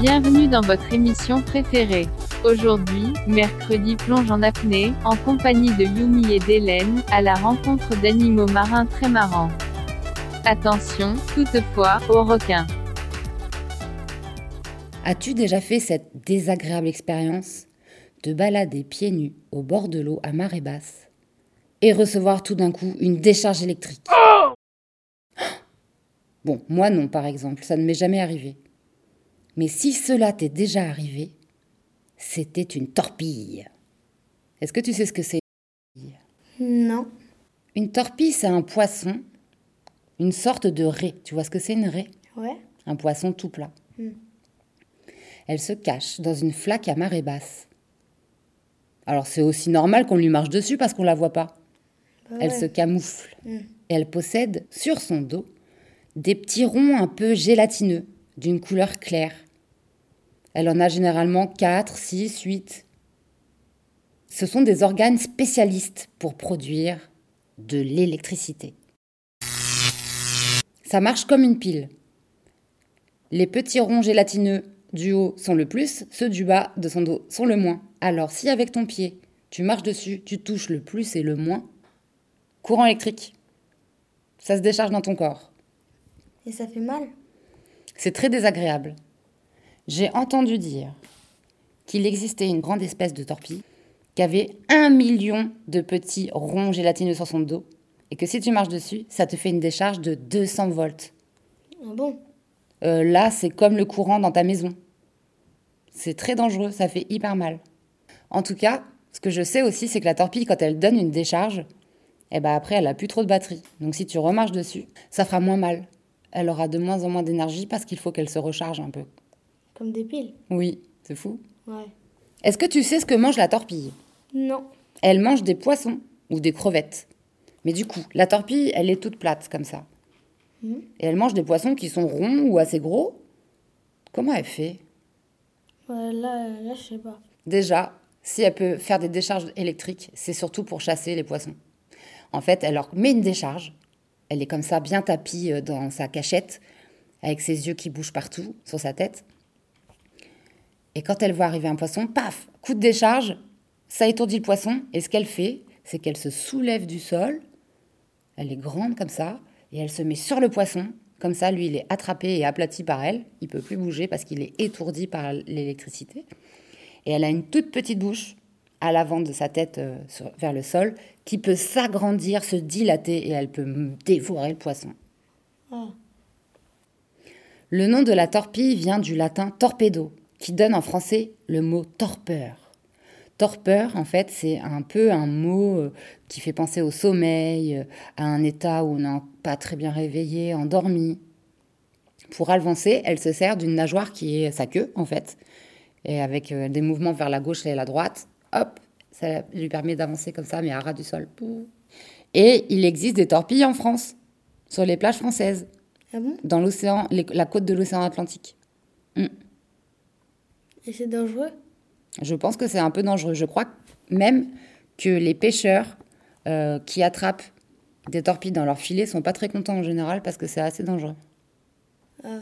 Bienvenue dans votre émission préférée. Aujourd'hui, mercreedi plonge en apnée, en compagnie de Yumi et d'Hélène, à la rencontre d'animaux marins très marrants. Attention, toutefois, aux requins. As-tu déjà fait cette désagréable expérience de balader pieds nus au bord de l'eau à marée basse et recevoir tout d'un coup une décharge électrique? Bon, moi non par exemple, ça ne m'est jamais arrivé. Mais si cela t'est déjà arrivé, c'était une torpille. Est-ce que tu sais ce que c'est Non. Une torpille, c'est un poisson, une sorte de raie. Tu vois ce que c'est une raie? Ouais. Un poisson tout plat. Hmm. Elle se cache dans une flaque à marée basse. Alors c'est aussi normal qu'on lui marche dessus parce qu'on la voit pas. elle se camoufle. Hmm. Et elle possède sur son dos des petits ronds un peu gélatineux, d'une couleur claire. Elle en a généralement 4, 6, 8. Ce sont des organes spécialistes pour produire de l'électricité. Ça marche comme une pile. Les petits ronds gélatineux du haut sont le plus, ceux du bas de son dos sont le moins. Alors si avec ton pied, tu marches dessus, tu touches le plus et le moins, courant électrique. Ça se décharge dans ton corps. Et ça fait mal? C'est très désagréable. J'ai entendu dire qu'il existait une grande espèce de torpille qui avait un million de petits ronds gélatineux sur son dos et que si tu marches dessus, ça te fait une décharge de 200 volts. Ah bon? Euh, là, c'est comme le courant dans ta maison. C'est très dangereux, ça fait hyper mal. En tout cas, ce que je sais aussi, c'est que la torpille, quand elle donne une décharge, eh ben après, elle a plus trop de batterie. Donc si tu remarches dessus, ça fera moins mal. Elle aura de moins en moins d'énergie parce qu'il faut qu'elle se recharge un peu. Comme des piles Oui, c'est fou. Ouais. Est-ce que tu sais ce que mange la torpille? Non. Elle mange des poissons ou des crevettes. Mais du coup, la torpille, elle est toute plate comme ça. Mhm. Et elle mange des poissons qui sont ronds ou assez gros? Comment elle fait? Là, là, je sais pas. Déjà, si elle peut faire des décharges électriques, c'est surtout pour chasser les poissons. En fait, elle leur met une décharge. Elle est comme ça, bien tapie euh, dans sa cachette, avec ses yeux qui bougent partout sur sa tête. Et quand elle voit arriver un poisson, paf, coup de décharge, ça étourdit le poisson. Et ce qu'elle fait, c'est qu'elle se soulève du sol. Elle est grande comme ça, et elle se met sur le poisson. Comme ça, lui, il est attrapé et aplati par elle. Il peut plus bouger parce qu'il est étourdi par l'électricité. Et elle a une toute petite bouche à l'avant de sa tête euh, sur- vers le sol qui peut s'agrandir, se dilater et elle peut dévorer le poisson. Ah. Le nom de la torpille vient du latin torpedo, qui donne en français le mot torpeur. Torpeur, en fait, c'est un peu un mot euh, qui fait penser au sommeil, euh, à un état où on n'est pas très bien réveillé, endormi. Pour avancer, elle se sert d'une nageoire qui est sa queue, en fait, et avec des mouvements vers la gauche et la droite, hop, ça lui permet d'avancer comme ça, mais à ras du sol. Et il existe des torpilles en France, sur les plages françaises, Ah bon? Dans l'océan, la côte de l'océan Atlantique. Et c'est dangereux? Je pense que c'est un peu dangereux. Je crois même que les pêcheurs euh, qui attrapent des torpilles dans leur filet sont pas très contents en général parce que c'est assez dangereux. Ah.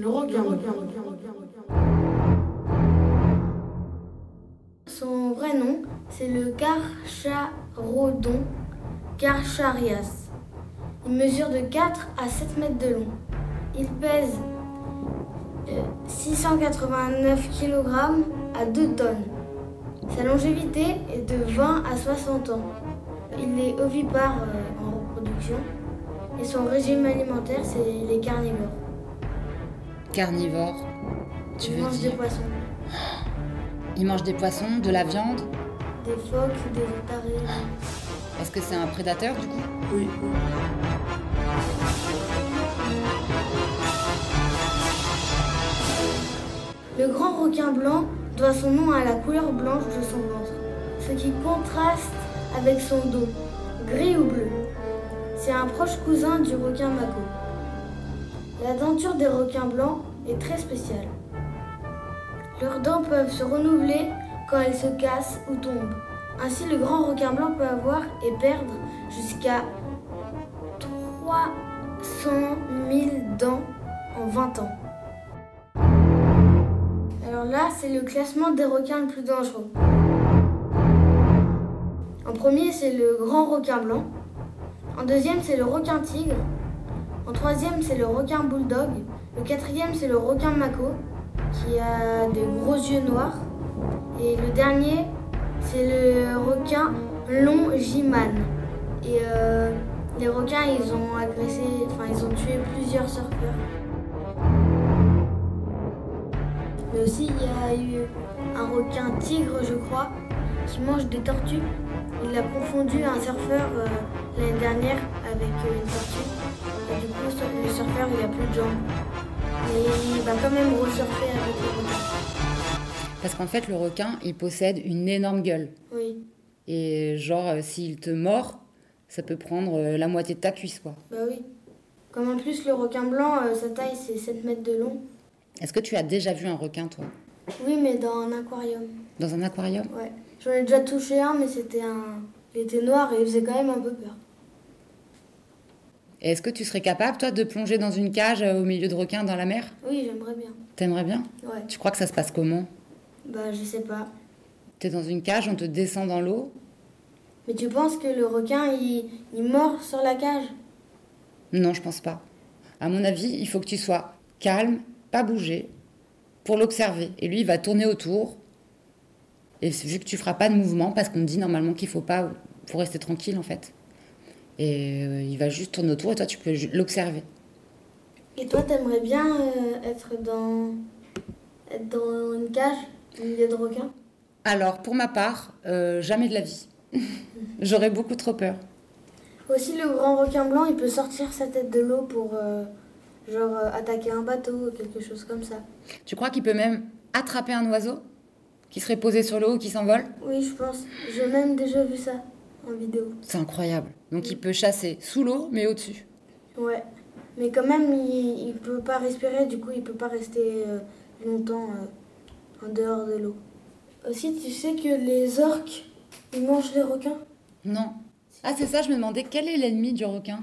Le requin. Son vrai nom, c'est le Carcharodon carcharias. Il mesure de 4 à 7 mètres de long. Il pèse euh, 689 kg à 2 tonnes. Sa longévité est de 20 à 60 ans. Il est ovipare euh, en reproduction et son régime alimentaire, c'est les carnivores. Carnivore, tu Il veux mange des dire poissons. Ils mangent des poissons, de la viande? Des phoques, des otaries. Est-ce que c'est un prédateur du coup? Oui. Le grand requin blanc doit son nom à la couleur blanche de son ventre, ce qui contraste avec son dos, gris ou bleu. C'est un proche cousin du requin mako. La denture des requins blancs est très spéciale. Leurs dents peuvent se renouveler quand elles se cassent ou tombent. Ainsi, le grand requin blanc peut avoir et perdre jusqu'à 300 000 dents en 20 ans. Alors là, c'est le classement des requins le plus dangereux. En premier, c'est le grand requin blanc. En deuxième, c'est le requin tigre. En troisième, c'est le requin bulldog. Le quatrième, c'est le requin mako, qui a des gros yeux noirs. Et le dernier, c'est le requin longiman. Et euh, les requins, ils ont agressé, enfin, ils ont tué plusieurs surfeurs. Mais aussi, il y a eu un requin tigre, je crois, qui mange des tortues. Il a confondu un surfeur euh, l'année dernière avec euh, une tortue. Le surfeur, il a plus de jambes. Et il va quand même resurfer avec le requin. Parce qu'en fait, le requin, il possède une énorme gueule. Oui, Et genre, euh, s'il te mord, ça peut prendre euh, la moitié de ta cuisse, quoi. bah oui. Comme en plus, le requin blanc, euh, sa taille, c'est 7 mètres de long. Est-ce que tu as déjà vu un requin, toi? Oui, mais dans un aquarium. Dans un aquarium? Ouais. J'en ai déjà touché un, mais c'était un. Il était noir et il faisait quand même un peu peur. Et est-ce que tu serais capable, toi, de plonger dans une cage euh, au milieu de requins dans la mer? Oui, j'aimerais bien. T'aimerais bien? Ouais. Tu crois que ça se passe comment? Bah, je sais pas. T'es dans une cage, on te descend dans l'eau? Mais tu penses que le requin, il, il mord sur la cage? Non, je pense pas. À mon avis, il faut que tu sois calme, pas bouger, pour l'observer. Et lui, il va tourner autour. Et vu que tu feras pas de mouvement, parce qu'on dit normalement qu'il faut pas, faut rester tranquille en fait. Et euh, il va juste tourner autour et toi, tu peux l'observer. Et toi, t'aimerais bien euh, être dans. être dans une cage, au milieu de requins Alors, pour ma part, euh, jamais de la vie. J'aurais beaucoup trop peur. Aussi, le grand requin blanc, il peut sortir sa tête de l'eau pour. euh, genre, attaquer un bateau ou quelque chose comme ça. Tu crois qu'il peut même attraper un oiseau qui serait posé sur l'eau ou qui s'envole? Oui, je pense. J'ai même déjà vu ça en vidéo. C'est incroyable. Donc il peut chasser sous l'eau, mais au-dessus. Ouais. Mais quand même, il, il peut pas respirer, du coup, il peut pas rester euh, longtemps euh, en dehors de l'eau. Aussi, tu sais que les orques, ils mangent les requins? Non. Ah, c'est ça, je me demandais quel est l'ennemi du requin?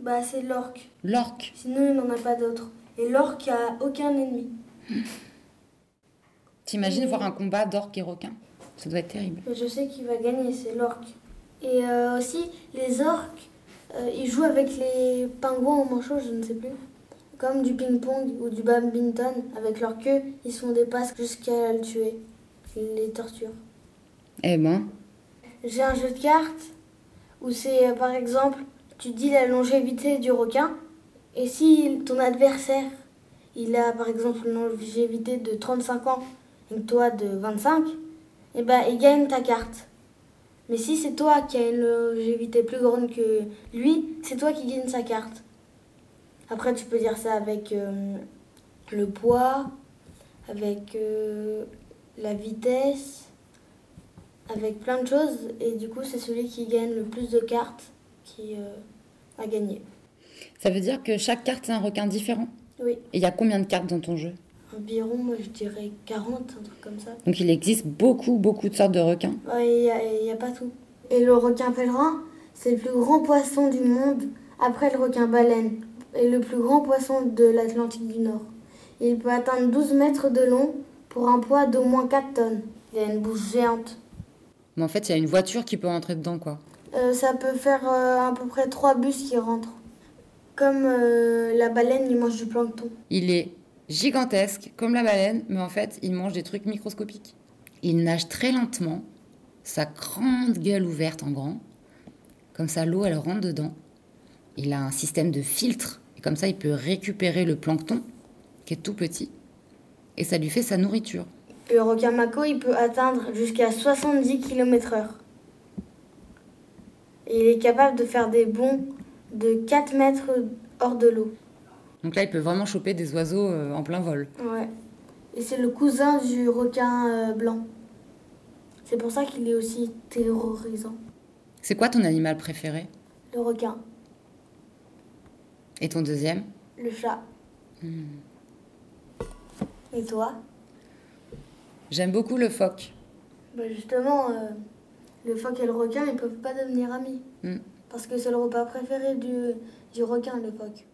Bah, c'est l'orque. L'orque. Sinon, il n'en a pas d'autre. Et l'orque a aucun ennemi. T'imagines voir un combat d'orque et requin Ça doit être terrible. Je sais qu'il va gagner, c'est l'orque. Et euh, aussi, les orques, euh, ils jouent avec les pingouins au manchot, je ne sais plus. Comme du ping-pong ou du badminton. Avec leur queue, ils se font des passes jusqu'à le tuer. Ils les torturent. Eh ben, J'ai un jeu de cartes où c'est euh, par exemple, tu dis la longévité du requin. Et si ton adversaire, il a par exemple une longévité de 35 ans et toi de 25, et ben il gagne ta carte. Mais si c'est toi qui as une longévité plus grande que lui, c'est toi qui gagne sa carte. Après, tu peux dire ça avec euh, le poids, avec euh, la vitesse, avec plein de choses. Et du coup, c'est celui qui gagne le plus de cartes qui euh, a gagné. ça veut dire que chaque carte, c'est un requin différent? Oui, Et il y a combien de cartes dans ton jeu? Environ, moi je dirais 40, un truc comme ça. Donc il existe beaucoup, beaucoup de sortes de requins. Ouais, il n'y a, a pas tout. Et le requin pèlerin, c'est le plus grand poisson du monde après le requin baleine et le plus grand poisson de l'Atlantique du Nord. Il peut atteindre 12 mètres de long pour un poids d'au moins 4 tonnes. Il a une bouche géante. Mais en fait, il y a une voiture qui peut rentrer dedans, quoi. Euh, ça peut faire euh, à peu près 3 bus qui rentrent. Comme euh, la baleine, il mange du plancton. Il est gigantesque, comme la baleine, mais en fait, il mange des trucs microscopiques. Il nage très lentement, sa grande gueule ouverte en grand. Comme ça, l'eau, elle rentre dedans. Il a un système de filtre, comme ça, il peut récupérer le plancton, qui est tout petit, et ça lui fait sa nourriture. Le requin mako, il peut atteindre jusqu'à 70 km/h. Il est capable de faire des bonds de 4 mètres hors de l'eau. Donc là, il peut vraiment choper des oiseaux euh, en plein vol. Ouais. Et c'est le cousin du requin euh, blanc. C'est pour ça qu'il est aussi terrorisant. C'est quoi ton animal préféré? Le requin, Et ton deuxième? Le chat. Et toi? J'aime beaucoup le phoque. Bah Justement, euh, le phoque et le requin, ils peuvent pas devenir amis. Mm. Parce que c'est le repas préféré du, du requin, le phoque.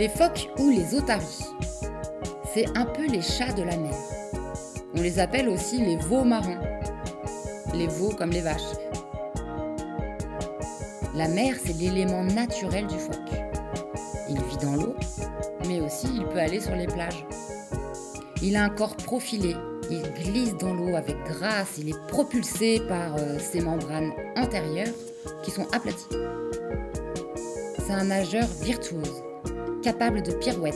Les phoques ou les otaries, c'est un peu les chats de la mer. On les appelle aussi les veaux marins. Les veaux comme les vaches. La mer, c'est l'élément naturel du phoque. Il vit dans l'eau, mais aussi il peut aller sur les plages. Il a un corps profilé, il glisse dans l'eau avec grâce, il est propulsé par euh, ses membranes antérieures qui sont aplaties. C'est un nageur virtuose, capable de pirouettes.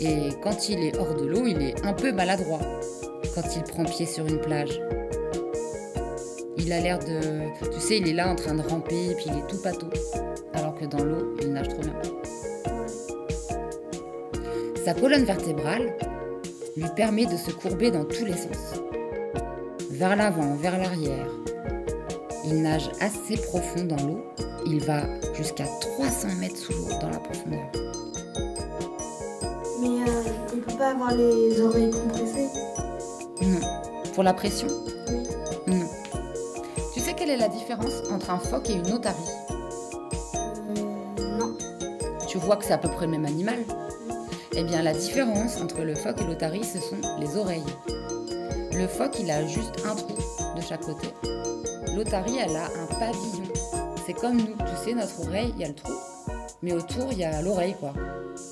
Et quand il est hors de l'eau, il est un peu maladroit quand il prend pied sur une plage. Il a l'air de... Tu sais, il est là en train de ramper, puis il est tout pâteau. Alors que dans l'eau, il nage trop bien. Sa colonne vertébrale lui permet de se courber dans tous les sens. Vers l'avant, vers l'arrière. Il nage assez profond dans l'eau. Il va jusqu'à 300 mètres sous l'eau dans la profondeur. Mais euh, il peut pas avoir les oreilles compressées? Non. Pour la pression? Oui. Non. Tu sais quelle est la différence entre un phoque et une otarie? Euh, non. Tu vois que c'est à peu près le même animal? Eh bien, la différence entre le phoque et l'otarie, ce sont les oreilles. Le phoque, il a juste un trou de chaque côté. L'otarie, elle a un pavillon. C'est comme nous, tu sais, notre oreille, il y a le trou, mais autour, il y a l'oreille, quoi.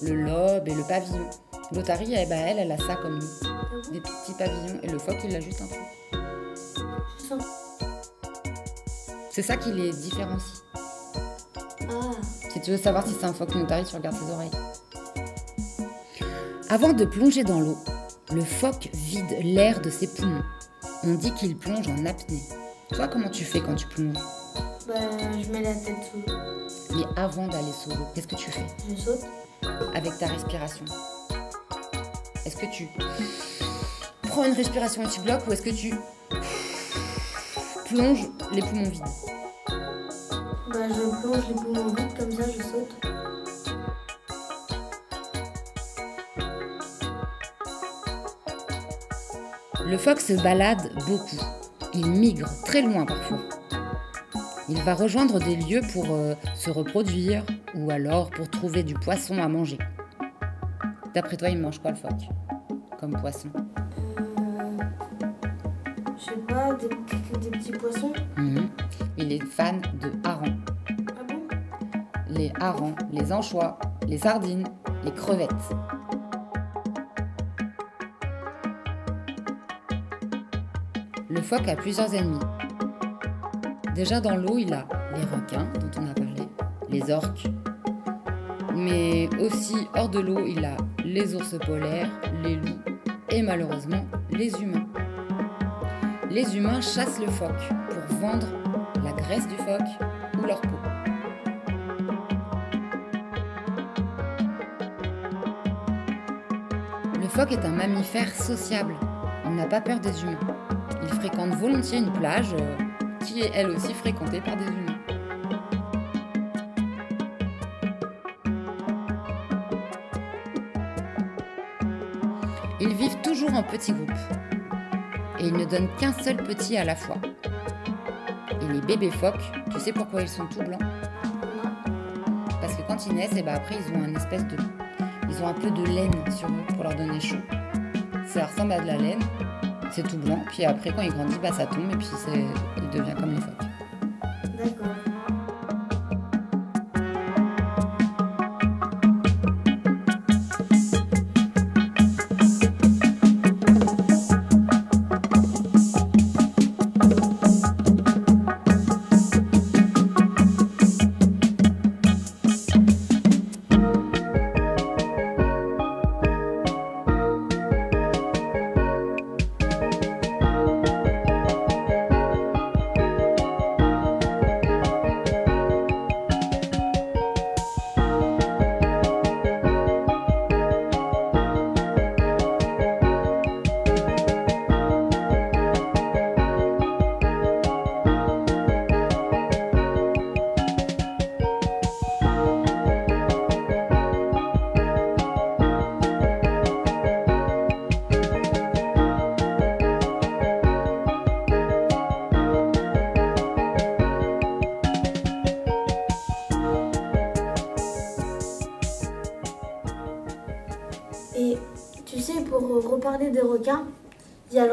Le lobe et le pavillon. L'otarie, eh ben, elle, elle a ça comme nous. Des petits pavillons. Et le phoque, il a juste un trou. C'est ça qui les différencie. Ah, Si tu veux savoir si c'est un phoque ou une otarie, tu regardes ses oreilles. Avant de plonger dans l'eau, le phoque vide l'air de ses poumons. On dit qu'il plonge en apnée. Toi, comment tu fais quand tu plonges? Bah, je mets la tête sous l'eau. Mais avant d'aller sous l'eau, qu'est-ce que tu fais? Je saute. avec ta respiration Est-ce que tu prends une respiration et tu bloques ou est-ce que tu plonges les poumons vides? Bah, je plonge les poumons vides, comme ça, je saute. Le phoque se balade beaucoup. Il migre très loin parfois. Il va rejoindre des lieux pour euh, se reproduire ou alors pour trouver du poisson à manger. D'après toi, il mange quoi le phoque Comme poisson? Euh, je sais pas, des, des petits poissons. Mhm. Il est fan de harengs. Ah bon? Les harengs, les anchois, les sardines, les crevettes. Le phoque a plusieurs ennemis. Déjà dans l'eau, il a les requins dont on a parlé, les orques. Mais aussi hors de l'eau, il a les ours polaires, les loups et malheureusement les humains. Les humains chassent le phoque pour vendre la graisse du phoque ou leur peau. Le phoque est un mammifère sociable. Il n'a pas peur des humains. Fréquente volontiers une plage euh, qui est elle aussi fréquentée par des humains. Ils vivent toujours en petits groupes. et ils ne donnent qu'un seul petit à la fois. Et les bébés phoques, tu sais pourquoi ils sont tout blancs? Parce que quand ils naissent, et ben après ils ont un espèce de, ils ont un peu de laine sur eux pour leur donner chaud. Ça ressemble à de la laine, c'est tout blanc. Puis après quand ils grandissent, bah ça tombe et puis il devient comme les phoques.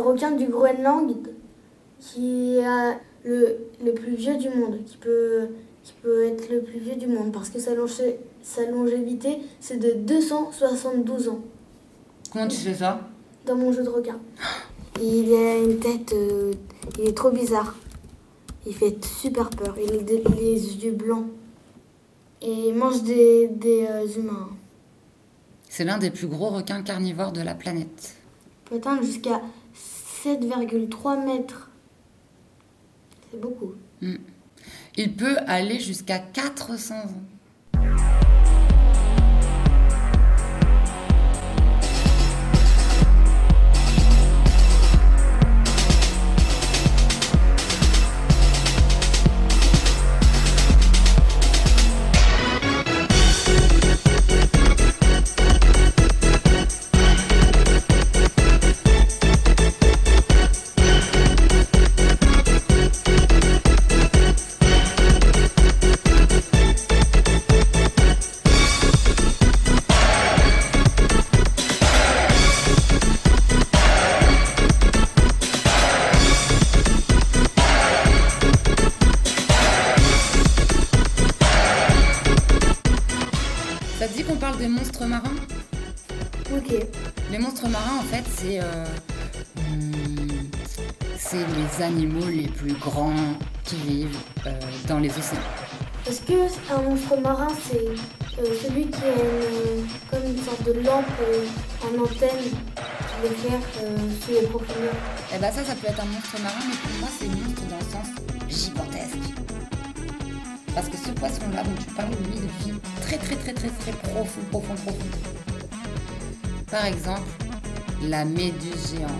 Requin du Groenland qui est le, le plus vieux du monde, qui peut, qui peut être le plus vieux du monde parce que sa, longé- sa longévité, c'est de 272 ans Comment tu sais ça? Dans mon jeu de requin. Il a une tête, euh, il est trop bizarre. Il fait super peur. Il a des- les yeux blancs. Et il mange des, des euh, humains. C'est l'un des plus gros requins carnivores de la planète. Peut atteindre jusqu'à 7,3 mètres. C'est beaucoup. Il peut aller jusqu'à 400 ans. C'est euh, hmm, c'est les animaux les plus grands qui vivent euh, dans les océans. Est-ce que un monstre marin, c'est euh, celui qui a une, comme une sorte de lampe en antenne qui l'éclaire sous les profondeurs? Et bah ça, ça peut être un monstre marin, mais pour moi, c'est monstre dans le sens gigantesque. Parce que ce poisson-là dont tu parles, lui, il vit très très très très très profond, profond, profond. Par exemple, la méduse géante.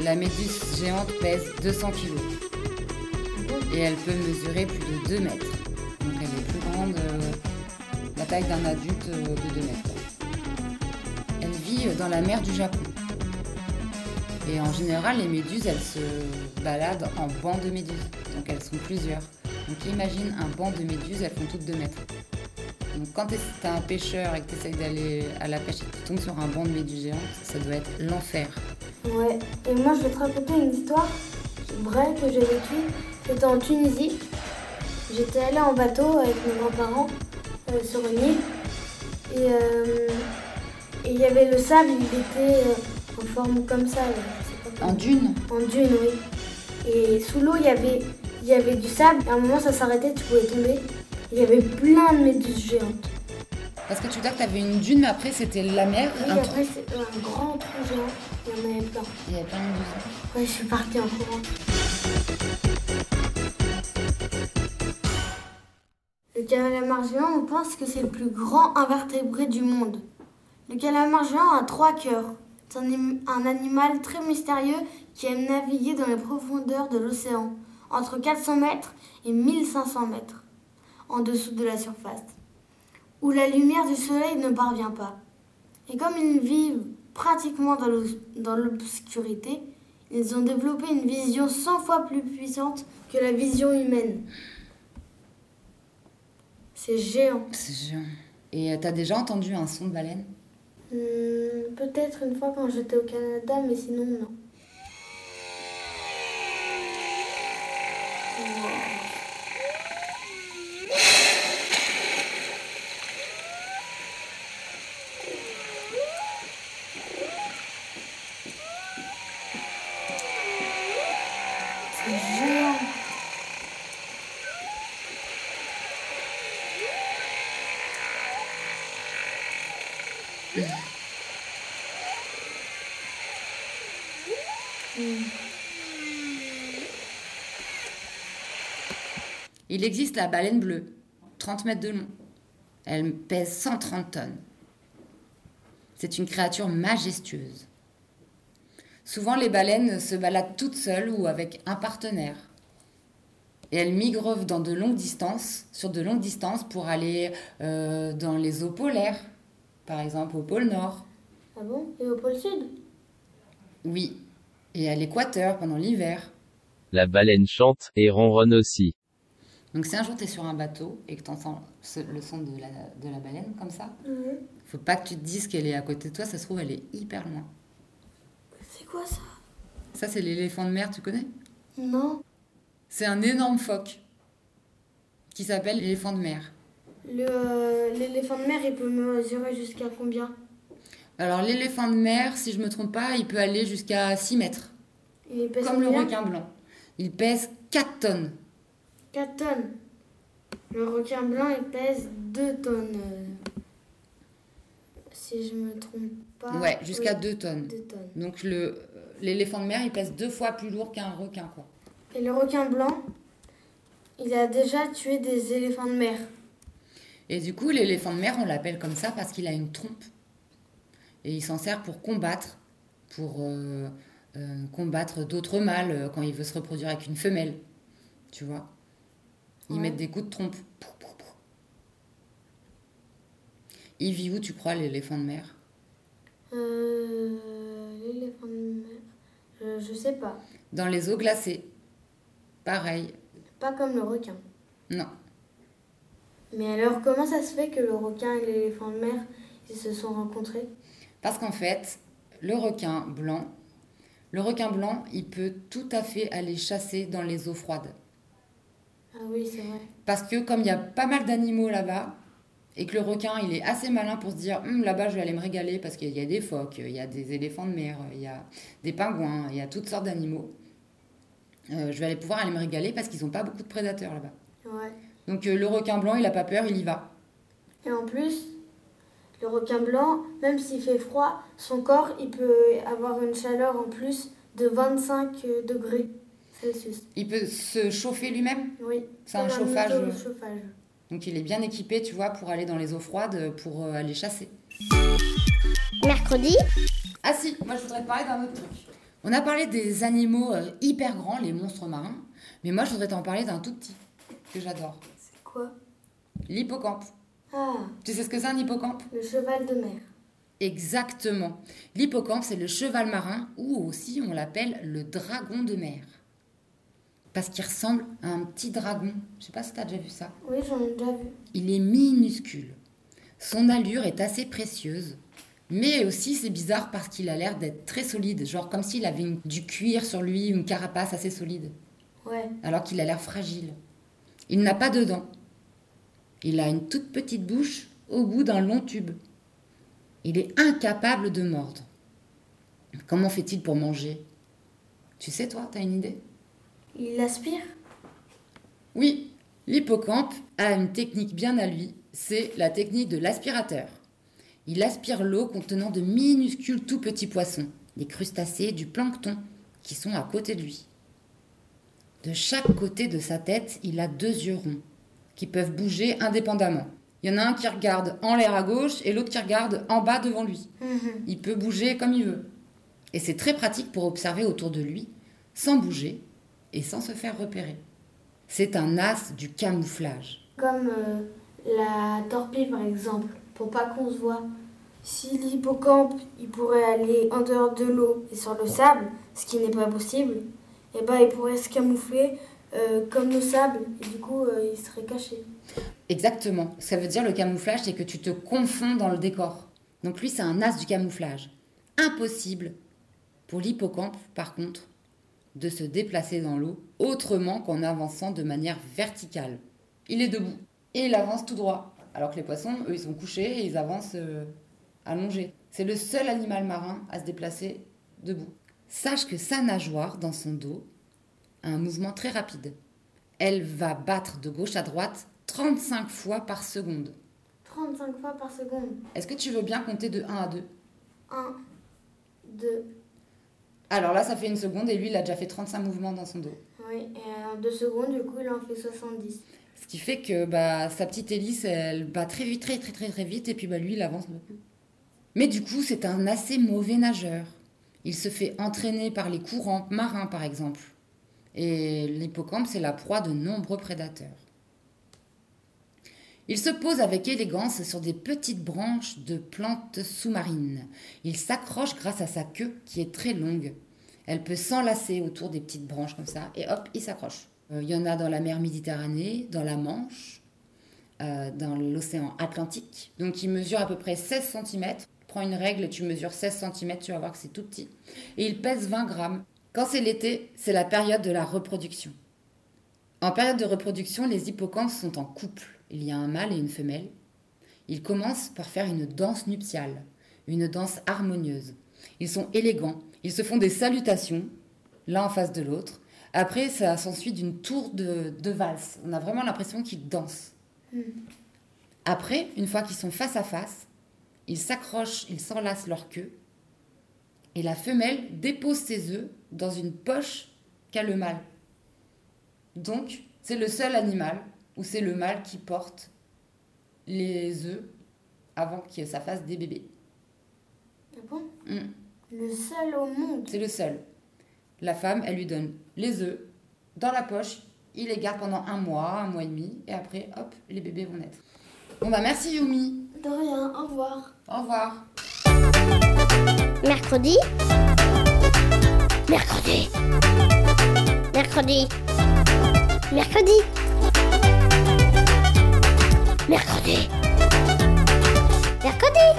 La méduse géante pèse 200 kg et elle peut mesurer plus de 2 mètres. Donc elle est plus grande, euh, la taille d'un adulte euh, de 2 mètres. Elle vit euh, dans la mer du Japon. Et en général, les méduses, elles se baladent en bancs de méduses. Donc elles sont plusieurs. Donc imagine un banc de méduses, elles font toutes 2 mètres. Donc quand tu es un pêcheur et que tu essayes d'aller à la pêche et que tu tombes sur un banc de méduses géantes, ça doit être l'enfer. Ouais. Et moi, je vais te raconter une histoire vraie que j'ai vécue. C'était en Tunisie. J'étais allée en bateau avec mes grands-parents euh, sur une île. Et euh, et il y avait le sable, il était euh, en forme comme ça. pas En dune? En dune, oui. Et sous l'eau, il y avait, il y avait du sable. Et à un moment, ça s'arrêtait, tu pouvais tomber. Il y avait plein de méduses géantes. Parce que tu dis que tu avais une dune, mais après c'était la mer. Oui, un après, c'est un grand trou géant. Il y en avait plein. Il y avait plein de méduses. Ouais, je suis partie en courant. Le calamar géant, on pense que c'est le plus grand invertébré du monde. Le calamar géant a trois cœurs. C'est un animal très mystérieux qui aime naviguer dans les profondeurs de l'océan, entre 400 mètres et 1500 mètres, en dessous de la surface, où la lumière du soleil ne parvient pas. Et comme ils vivent pratiquement dans l'obscurité, ils ont développé une vision 100 fois plus puissante que la vision humaine. C'est géant. C'est géant. Et euh, t'as déjà entendu un son de baleine? Hmm, Peut-être une fois quand j'étais au Canada, mais sinon non. C'est géant. Il existe la baleine bleue, 30 mètres de long. Elle pèse 130 tonnes. C'est une créature majestueuse. Souvent, les baleines se baladent toutes seules ou avec un partenaire. Et elles migrent dans de longues distances, sur de longues distances pour aller euh, dans les eaux polaires, par exemple au pôle Nord. Ah bon? Et au pôle Sud? Oui, et à l'équateur pendant l'hiver. La baleine chante et ronronne aussi. Donc si un jour tu es sur un bateau et que tu entends le son de la, de la baleine comme ça, faut pas que tu te dises qu'elle est à côté de toi, ça se trouve elle est hyper loin. C'est quoi ça? Ça c'est l'éléphant de mer, tu connais? Non. C'est un énorme phoque qui s'appelle l'éléphant de mer. Le, euh, L'éléphant de mer, il peut mesurer jusqu'à combien? Alors l'éléphant de mer, si je me trompe pas, il peut aller jusqu'à 6 mètres, Il pèse comme le requin blanc. Il pèse 4 tonnes. 4 tonnes. Le requin blanc, il pèse 2 tonnes. Si je me trompe pas. ouais, jusqu'à Oui, 2 tonnes. 2 tonnes. Donc le l'éléphant de mer, il pèse deux fois plus lourd qu'un requin quoi. Et le requin blanc, il a déjà tué des éléphants de mer. Et du coup, l'éléphant de mer, on l'appelle comme ça parce qu'il a une trompe. Et il s'en sert pour combattre, pour euh, euh, combattre d'autres mâles euh, quand il veut se reproduire avec une femelle. Tu vois? Ils Ouais. mettent des coups de trompe. Il vit où, tu crois, l'éléphant de mer? Euh, l'éléphant de mer, euh, je sais pas. Dans les eaux glacées. Pareil. Pas comme le requin. Non. Mais alors, comment ça se fait que le requin et l'éléphant de mer, ils se sont rencontrés? Parce qu'en fait, le requin blanc, le requin blanc, il peut tout à fait aller chasser dans les eaux froides. Ah oui, c'est vrai. Parce que comme il y a pas mal d'animaux là-bas, et que le requin, il est assez malin pour se dire, Hum, là-bas, je vais aller me régaler parce qu'il y a des phoques, il y a des éléphants de mer, il y a des pingouins, il y a toutes sortes d'animaux. Euh, je vais aller pouvoir aller me régaler parce qu'ils n'ont pas beaucoup de prédateurs là-bas. Ouais. Donc euh, le requin blanc, il a pas peur, il y va. Et en plus, le requin blanc, même s'il fait froid, son corps, il peut avoir une chaleur en plus de 25 degrés Celsius. Il peut se chauffer lui-même? Oui. C'est un chauffage, euh. chauffage. Donc il est bien équipé, tu vois, pour aller dans les eaux froides, pour euh, aller chasser. Mercredi, Ah si, moi je voudrais te parler d'un autre truc. On a parlé des animaux euh, hyper grands, les monstres marins, mais moi je voudrais t'en parler d'un tout petit que j'adore. C'est quoi? L'hippocampe. Ah, Tu sais ce que c'est un hippocampe? Le cheval de mer. Exactement. L'hippocampe, c'est le cheval marin, ou aussi on l'appelle le dragon de mer. Parce qu'il ressemble à un petit dragon. Je sais pas si tu as déjà vu ça. Oui, j'en ai déjà vu. Il est minuscule. Son allure est assez précieuse. Mais aussi, c'est bizarre parce qu'il a l'air d'être très solide, genre comme s'il avait une- du cuir sur lui, une carapace assez solide, Ouais. alors qu'il a l'air fragile. Il n'a pas de dents. Il a une toute petite bouche au bout d'un long tube. Il est incapable de mordre. Comment fait-il pour manger? Tu sais, toi, t'as une idée? Il aspire? Oui, l'hippocampe a une technique bien à lui, c'est la technique de l'aspirateur. Il aspire l'eau contenant de minuscules tout petits poissons, des crustacés, du plancton, qui sont à côté de lui. De chaque côté de sa tête, il a deux yeux ronds, qui peuvent bouger indépendamment. Il y en a un qui regarde en l'air à gauche et l'autre qui regarde en bas devant lui. Il peut bouger comme il veut. Et c'est très pratique pour observer autour de lui, sans bouger et sans se faire repérer. C'est un as du camouflage. Comme euh, la torpille, par exemple, pour pas qu'on se voit. Si l'hippocampe il pourrait aller en dehors de l'eau et sur le sable, ce qui n'est pas possible, et ben il pourrait se camoufler euh, comme le sable et du coup euh, il serait caché. Exactement. Ça veut dire le camouflage, c'est que tu te confonds dans le décor. Donc lui, c'est un as du camouflage. Impossible pour l'hippocampe, par contre, de se déplacer dans l'eau autrement qu'en avançant de manière verticale. Il est debout et il avance tout droit. Alors que les poissons, eux, ils sont couchés et ils avancent euh, allongés. C'est le seul animal marin à se déplacer debout. Sache que sa nageoire, dans son dos, a un mouvement très rapide. Elle va battre de gauche à droite 35 fois par seconde. 35 fois par seconde. Est-ce que tu veux bien compter de 1 à 2 1, 2, Alors là, ça fait une seconde et lui, il a déjà fait 35 mouvements dans son dos. oui, et en 2 secondes, du coup il en fait 70. Ce qui fait que bah, sa petite hélice, elle bat très vite, très très très très vite, et puis bah, lui, il avance beaucoup. Mais du coup, c'est un assez mauvais nageur. Il se fait entraîner par les courants marins, par exemple. Et l'hippocampe, c'est la proie de nombreux prédateurs. Il se pose avec élégance sur des petites branches de plantes sous-marines. Il s'accroche grâce à sa queue qui est très longue. Elle peut s'enlacer autour des petites branches comme ça, et hop, il s'accroche. Euh, Il y en a dans la mer Méditerranée, dans la Manche, euh, dans l'océan Atlantique. Donc il mesure à peu près 16 cm. Prends une règle, tu mesures 16 cm, tu vas voir que c'est tout petit. Et il pèse 20 grammes. Quand c'est l'été, c'est la période de la reproduction. En période de reproduction, les hippocampes sont en couple. Il y a un mâle et une femelle. Ils commencent par faire une danse nuptiale, une danse harmonieuse. Ils sont élégants, ils se font des salutations, l'un en face de l'autre. Après, ça s'ensuit d'une tour de, de valse. On a vraiment l'impression qu'ils dansent. Après, une fois qu'ils sont face à face, ils s'accrochent, ils s'enlacent leur queue. Et la femelle dépose ses œufs dans une poche qu'a le mâle. Donc, c'est le seul animal où c'est le mâle qui porte les œufs avant que ça fasse des bébés. Ah bon? Mm. Le seul au monde. C'est le seul. La femme, elle lui donne les œufs dans la poche, il les garde pendant un mois, un mois et demi, et après, hop, les bébés vont naître. Bon bah merci Yumi. De rien, au revoir. Au revoir. Mercredi. Mercredi. Mercredi mercredi. Mercredi